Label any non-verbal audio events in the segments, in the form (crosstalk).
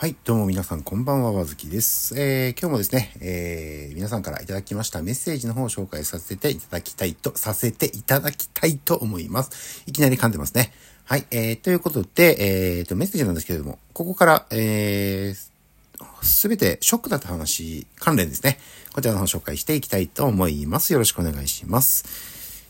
はい、どうも皆さんこんばんは、わずきです。えー、今日もですね、えー、皆さんからいただきましたメッセージの方を紹介させていただきたいと、させていただきたいと思います。いきなり噛んでますね。はい、えー、ということで、えーと、メッセージなんですけれども、ここから、えー、すべてショックだった話関連ですね。こちらの方を紹介していきたいと思います。よろしくお願いします。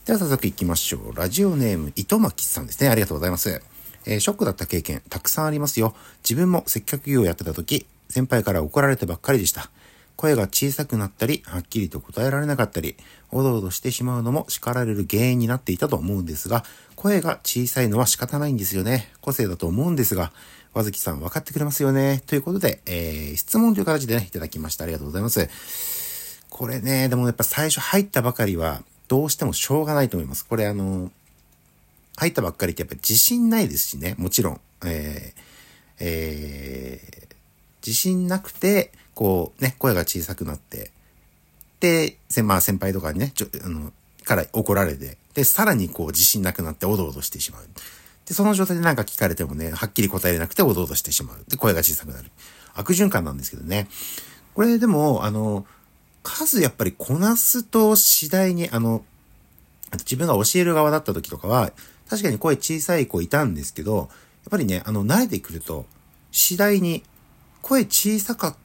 では早速行きましょう。ラジオネーム、糸巻さんですね。ありがとうございます。えーショックだった経験、たくさんありますよ。自分も接客業をやってた時、先輩から怒られてばっかりでした。声が小さくなったり、はっきりと答えられなかったり、おどおどしてしまうのも叱られる原因になっていたと思うんですが、声が小さいのは仕方ないんですよね。個性だと思うんですが、和月さん分かってくれますよね。ということで、えー質問という形でね、いただきました。ありがとうございます。これね、でもやっぱ最初入ったばかりは、どうしてもしょうがないと思います。これあの、入ったばっかりってやっぱ自信ないですしね、もちろん。えーえー自信なくて、こうね、声が小さくなって、で、せまあ先輩とかにね、ちょ、あの、から怒られて、で、さらにこう自信なくなっておどおどしてしまう。で、その状態でなんか聞かれてもね、はっきり答えれなくておどおどしてしまう。で、声が小さくなる。悪循環なんですけどね。これでも、あの、数やっぱりこなすと次第に、あの、自分が教える側だった時とかは、確かに声小さい子いたんですけど、やっぱりね、あの、慣れてくると、次第に、声小さかっ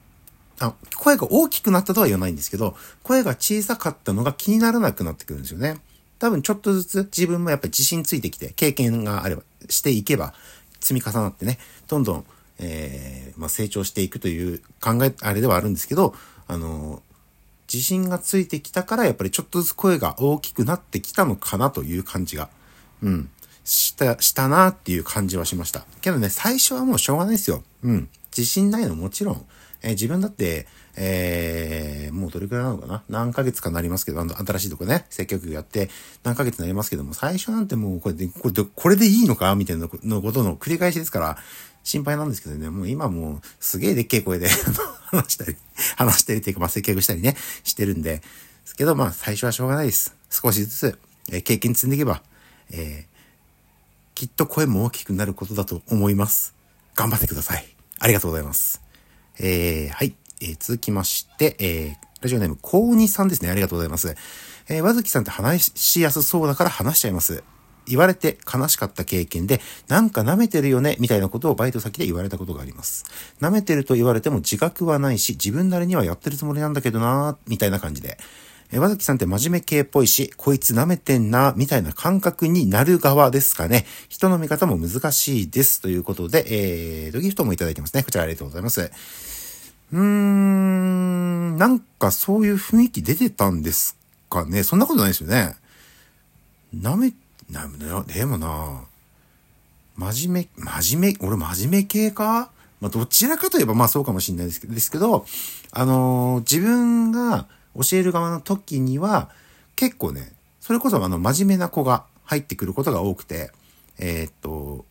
た、あ、声が大きくなったとは言わないんですけど、声が小さかったのが気にならなくなってくるんですよね。多分ちょっとずつ自分もやっぱり自信ついてきて、経験があれば、していけば、積み重なってね、どんどん、えー、まあ、成長していくという考え、あれではあるんですけど、あの自信がついてきたから、やっぱりちょっとずつ声が大きくなってきたのかなという感じが、うん、した、したなっていう感じはしました。けどね、最初はもうしょうがないですよ。うん。自信ないのもちろん。えー自分だって、えーもうどれくらいなのかな？何ヶ月かなりますけど、あの、新しいとこね、接客やって何ヶ月になりますけども、最初なんてもうこれで、これで、これでいいのか？みたいなのことの繰り返しですから、心配なんですけどね、もう今もうすげえでっけえ声で (laughs) 話したり、話したりっていうか、まあ、接客したりね、してるんで、ですけど、まあ、最初はしょうがないです。少しずつ、えー経験積んでいけば、えーきっと声も大きくなることだと思います。頑張ってください。ありがとうございます。えー、はい。えー続きまして、えー、ラジオネーム、高2さんですね。ありがとうございます。えー、和月さんって話しやすそうだから話しちゃいます。言われて悲しかった経験で、なんか舐めてるよね、みたいなことをバイト先で言われたことがあります。舐めてると言われても自覚はないし、自分なりにはやってるつもりなんだけどなみたいな感じで。えー和月さんって真面目系っぽいし、こいつ舐めてんな、みたいな感覚になる側ですかね。人の見方も難しいです。ということで、えー、ドギフトもいただいてますね。こちらありがとうございます。うーん、なんかそういう雰囲気出てたんですかね。そんなことないですよね。舐め、な、なでもな、真面目、真面目、俺真面目系か？まあ、どちらかといえばまあそうかもしれないですけど、ですけど、あのー自分が教える側の時には、結構ね、それこそあの真面目な子が入ってくることが多くて、えーっと、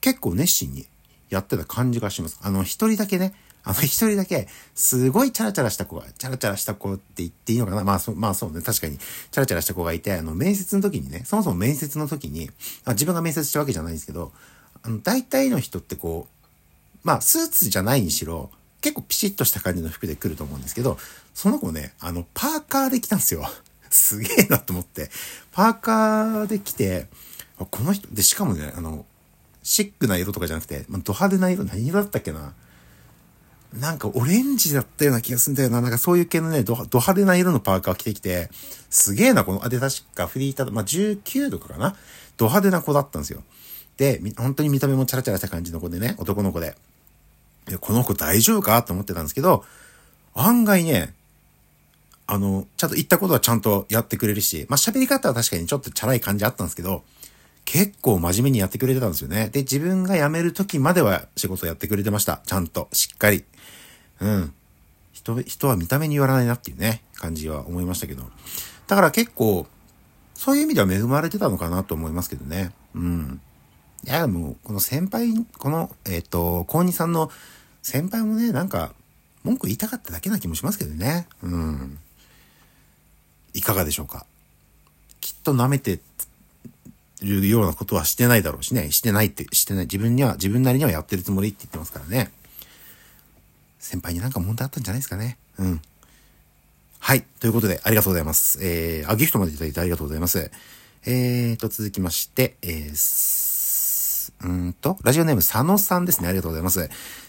結構熱心にやってた感じがします。あの、一人だけね、あの、一人だけ、すごいチャラチャラした子が、チャラチャラした子って言っていいのかな？まあ、そう、まあそうね、確かに、チャラチャラした子がいて、あの、面接の時にね、そもそも面接の時に、あ自分が面接したわけじゃないんですけど、あの、大体の人ってこう、まあ、スーツじゃないにしろ、結構ピシッとした感じの服で来ると思うんですけど、その子ね、あの、パーカーで来たんですよ。(laughs) すげえなと思って。パーカーで来て、この人、で、しかもね、あの、シックな色とかじゃなくて、まあ、ド派手な色、何色だったっけななんかオレンジだったような気がするんだよな。なんかそういう系のね、ド派手な色のパーカーを着てきて、すげえな、この、あ、で、確かフリーター、まあ、19とかかなド派手な子だったんですよ。で、本当に見た目もチャラチャラした感じの子でね、男の子で。で、この子大丈夫かと思ってたんですけど、案外ね、あの、ちゃんと言ったことはちゃんとやってくれるし、まあ、喋り方は確かにちょっとチャラい感じあったんですけど、結構真面目にやってくれてたんですよね。で、自分が辞める時までは仕事やってくれてました。ちゃんと、しっかり。うん。人、人は見た目に言わないなっていうね、感じは思いましたけど。だから結構、そういう意味では恵まれてたのかなと思いますけどね。うん。いや、もう、この先輩、この、えっ、と、高二さんの先輩もね、なんか、文句言いたかっただけな気もしますけどね。うん。いかがでしょうか。きっと舐めてるようなことはしてないだろうしね。してないって、してない。自分には、自分なりにはやってるつもりって言ってますからね。先輩になんか問題あったんじゃないですかね。うん。はい。ということで、ありがとうございます。えー、あ、ギフトまでいただいてありがとうございます。えーと、続きまして、えー、うんと、ラジオネーム佐野さんですね。ありがとうございます。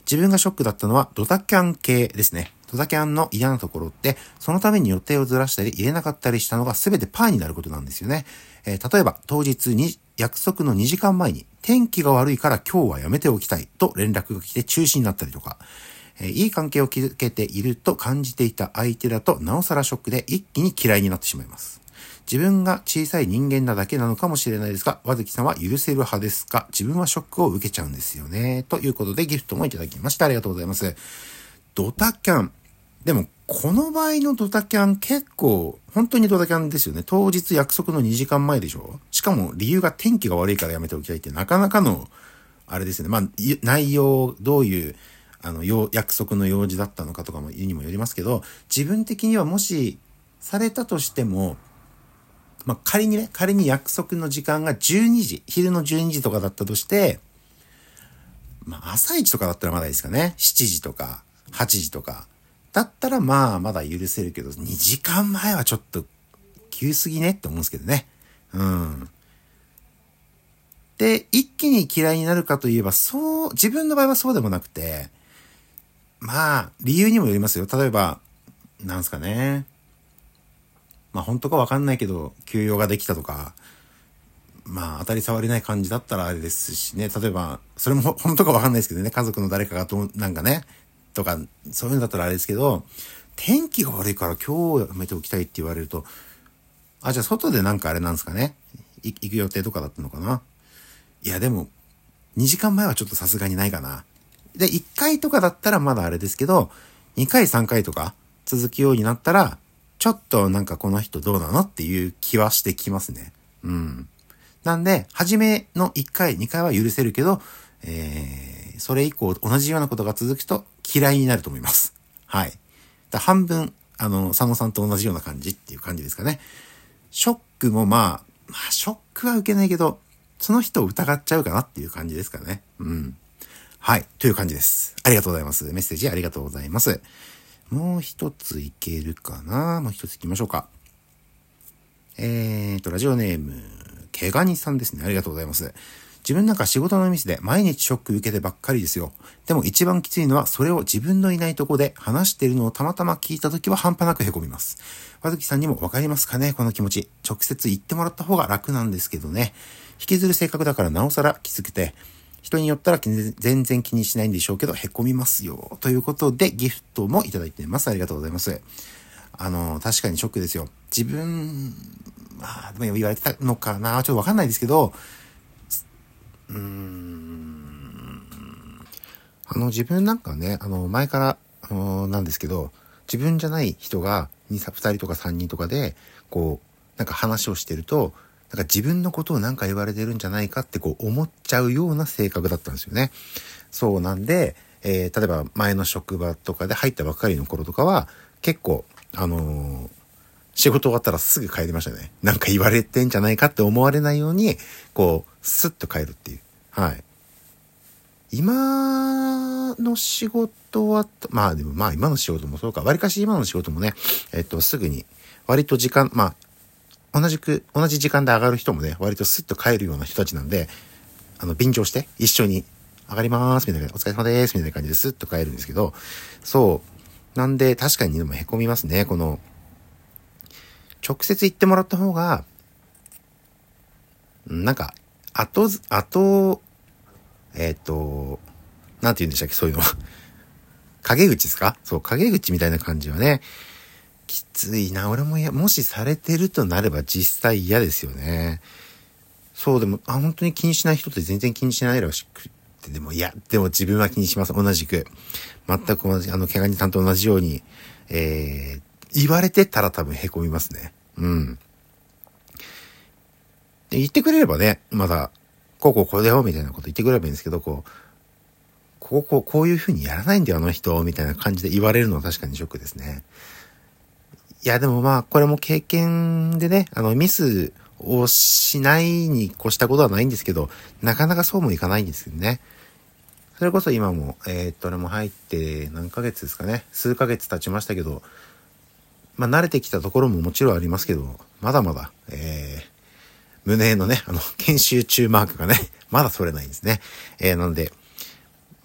自分がショックだったのはドタキャン系ですね。ドタキャンの嫌なところって、そのために予定をずらしたり入れなかったりしたのが全てパーになることなんですよね。えー、例えば、当日に約束の2時間前に、天気が悪いから今日はやめておきたいと連絡が来て中止になったりとか、えー、いい関係を築けていると感じていた相手だとなおさらショックで一気に嫌いになってしまいます。自分が小さい人間なだけなのかもしれないですが、和月さんは許せる派ですか？自分はショックを受けちゃうんですよね。ということでギフトもいただきました。ありがとうございます。ドタキャン。でも、この場合のドタキャン結構、本当にドタキャンですよね。当日約束の2時間前でしょ？しかも理由が天気が悪いからやめておきたいってなかなかの、あれですね。まあ、内容、どういう、あの、約束の用事だったのかとかも、にもよりますけど、自分的にはもし、されたとしても、まあ、仮にね、仮に約束の時間が12時、昼の12時とかだったとして、まあ、朝一とかだったらまだいいですかね。7時とか、8時とか。だったらまあ、まだ許せるけど、2時間前はちょっと、急すぎねって思うんですけどね。うん。で、一気に嫌いになるかといえば、そう、自分の場合はそうでもなくて、まあ、理由にもよりますよ。例えば、なんすかね。まあ本当かわかんないけど、休養ができたとか、まあ当たり障りない感じだったらあれですしね、例えば、それも本当かわかんないですけどね、家族の誰かがと、なんかね、とか、そういうのだったらあれですけど、天気が悪いから今日やめておきたいって言われると、あ、じゃあ外でなんかあれなんですかね。行く予定とかだったのかな。いやでも、2時間前はちょっとさすがにないかな。で、1回とかだったらまだあれですけど、2回3回とか続くようになったら、ちょっとなんかこの人どうなのっていう気はしてきますね。うん。なんで、初めの1回、2回は許せるけど、えー、それ以降同じようなことが続くと嫌いになると思います。はい。だ半分、あの、佐野さんと同じような感じっていう感じですかね。ショックもまあ、まあ、ショックは受けないけど、その人を疑っちゃうかなっていう感じですかね。うん。はい。という感じです。ありがとうございます。メッセージありがとうございます。もう一ついけるかな？もう一つ行きましょうか。えーと、ラジオネーム、毛ガニさんですね。ありがとうございます。自分なんか仕事のミスで毎日ショック受けてばっかりですよ。でも一番きついのはそれを自分のいないとこで話しているのをたまたま聞いた時は半端なく凹みます。和月さんにもわかりますかね？この気持ち。直接言ってもらった方が楽なんですけどね。引きずる性格だからなおさらきつくて、人によったら全然気にしないんでしょうけど、へこみますよ。ということで、ギフトもいただいてます。ありがとうございます。あの、確かにショックですよ。自分、まあ、でも言われてたのかなちょっとわかんないですけど、うーん、あの、自分なんかね、あの、前から、あの、なんですけど、自分じゃない人が2、2人とか3人とかで、こう、なんか話をしてると、なんか自分のことを何か言われてるんじゃないかってこう思っちゃうような性格だったんですよね。そうなんで、えー、例えば前の職場とかで入ったばっかりの頃とかは、結構、あのー、仕事終わったらすぐ帰りましたね。なんか言われてんじゃないかって思われないように、こう、スッと帰るっていう。はい。今の仕事は、まあでもまあ今の仕事もそうか、割かし今の仕事もね、えっと、すぐに、割と時間、まあ、同じく、同じ時間で上がる人もね、割とスッと帰るような人たちなんで、あの、便乗して、一緒に、上がりまーす、みたいな、お疲れ様です、みたいな感じでスッと帰るんですけど、そう。なんで、確かにでも凹みますね、この、直接言ってもらった方が、なんか、後、後、えっ、ー、と、なんて言うんでしたっけ、そういうのは。(laughs) 陰口ですか？そう、陰口みたいな感じはね、きついな。俺もや、もしされてるとなれば実際嫌ですよね。そう、でも、あ、本当に気にしない人って全然気にしないらしくて、でも、いや、でも自分は気にします。同じく。全く同じ、あの、怪我人さんと同じように、えー、言われてたら多分凹みますね。うん。で言ってくれればね、まだ、こうこうこれだよ、みたいなこと言ってくれればいいんですけど、こう、こうこう、こういう風にやらないんだよ、あの人、みたいな感じで言われるのは確かにショックですね。いや、でもまあ、これも経験でね、あの、ミスをしないに越したことはないんですけど、なかなかそうもいかないんですよね。それこそ今も、えー、っと、俺も入って何ヶ月ですかね。数ヶ月経ちましたけど、まあ、慣れてきたところももちろんありますけど、まだまだ、えー、胸のね、あの、研修中マークがね、(laughs) まだ取れないんですね。えー、なので、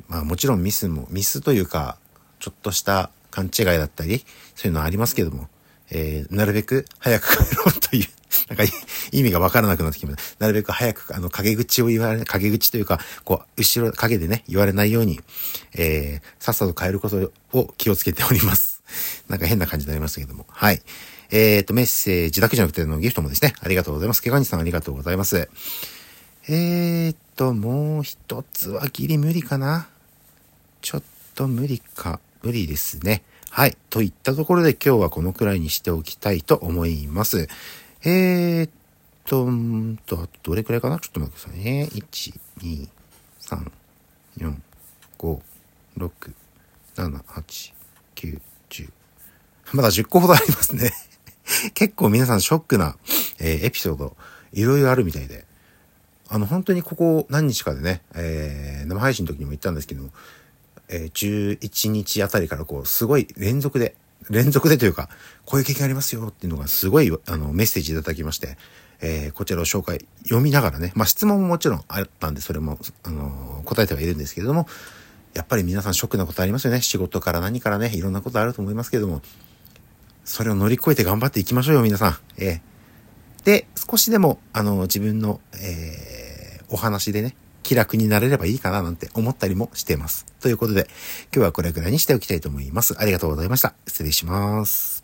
まあもちろんミスも、ミスというか、ちょっとした勘違いだったり、そういうのはありますけども、えー、なるべく早く帰ろうという、(laughs) なんか意味がわからなくなってきました。なるべく早く、あの、陰口を言われ、陰口というか、こう、後ろ、影でね、言われないように、えー、さっさと帰ることを気をつけております。(laughs) なんか変な感じになりましたけども。はい。えっ、と、メッセージだけじゃなくてのギフトもですね、ありがとうございます。けがにさんありがとうございます。えっ、と、もう一つはギリ無理かなちょっと無理か、無理ですね。はい。といったところで今日はこのくらいにしておきたいと思います。えー、っと、んと、どれくらいかな？ちょっと待ってくださいね。1、2、3、4、5、6、7、8、9、10。まだ10個ほどありますね。(laughs) 結構皆さんショックな、えー、エピソード、いろいろあるみたいで。あの、本当にここ何日かでね、えー、生配信の時にも言ったんですけど、えー、11日あたりからこう、すごい連続で、連続でというか、こういう経験ありますよっていうのがすごい、あの、メッセージいただきまして、えー、こちらを紹介、読みながらね、まあ、質問ももちろんあったんで、それも、あのー、答えてはいるんですけれども、やっぱり皆さんショックなことありますよね。仕事から何からね、いろんなことあると思いますけれども、それを乗り越えて頑張っていきましょうよ、皆さん。えー、で、少しでも、あの、自分の、えー、お話でね、気楽になれればいいかななんて思ったりもしています。ということで、今日はこれぐらいにしておきたいと思います。ありがとうございました。失礼します。